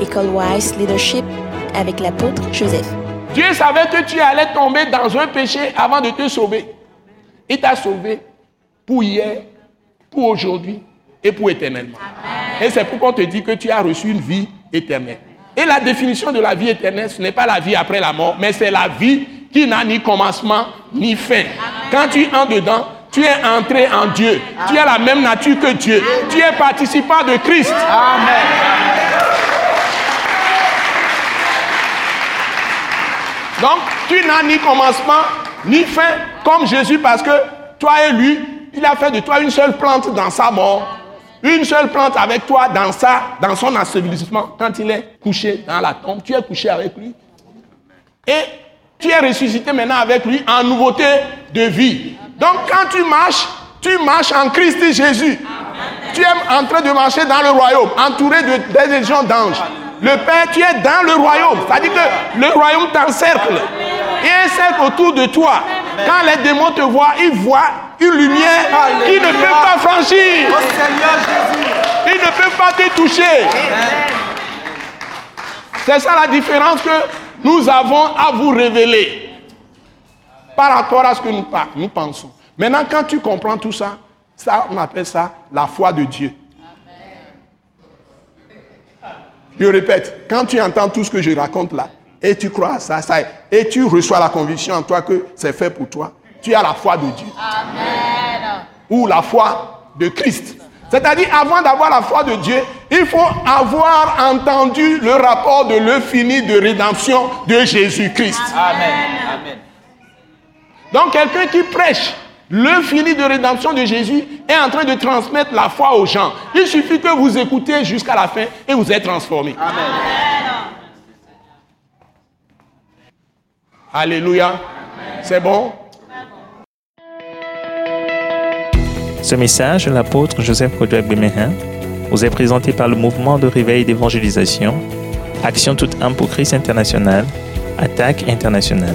École Wise Leadership avec l'apôtre Joseph. Dieu savait que tu allais tomber dans un péché avant de te sauver. Il t'a sauvé pour hier, pour aujourd'hui et pour éternellement. Et c'est pourquoi on te dit que tu as reçu une vie éternelle. Et la définition de la vie éternelle, ce n'est pas la vie après la mort, mais c'est la vie qui n'a ni commencement ni fin. Quand tu entres dedans, tu es entré en Dieu. Tu as la même nature que Dieu. Tu es participant de Christ. Amen. Donc, tu n'as ni commencement ni fin comme Jésus parce que toi et lui, il a fait de toi une seule plante dans sa mort une seule plante avec toi dans, sa, dans son ensevelissement, quand il est couché dans la tombe, tu es couché avec lui. Et tu es ressuscité maintenant avec lui en nouveauté de vie. Donc quand tu marches, tu marches en Christ Jésus. Tu es en train de marcher dans le royaume, entouré de, des légions d'anges. Le Père, tu es dans le royaume. C'est-à-dire que le royaume t'encercle. Et cercle autour de toi. Quand les démons te voient, ils voient une lumière qui ne peut pas franchir. Ils ne peuvent pas te toucher. C'est ça la différence que nous avons à vous révéler par rapport à ce que nous, nous pensons. Maintenant, quand tu comprends tout ça, ça, on appelle ça la foi de Dieu. Je répète, quand tu entends tout ce que je raconte là, et tu crois à ça, ça et tu reçois la conviction en toi que c'est fait pour toi, tu as la foi de Dieu. Amen. Ou la foi de Christ. C'est-à-dire, avant d'avoir la foi de Dieu, il faut avoir entendu le rapport de l'infini de rédemption de Jésus-Christ. Amen. Amen. Donc, quelqu'un qui prêche l'infini de rédemption de Jésus est en train de transmettre la foi aux gens. Il suffit que vous écoutez jusqu'à la fin et vous êtes transformés. Amen. Alléluia. C'est bon? Ce message de l'apôtre Joseph Kodouak Bemehin vous est présenté par le mouvement de réveil d'évangélisation, Action toute âme pour Christ international, Attaque internationale.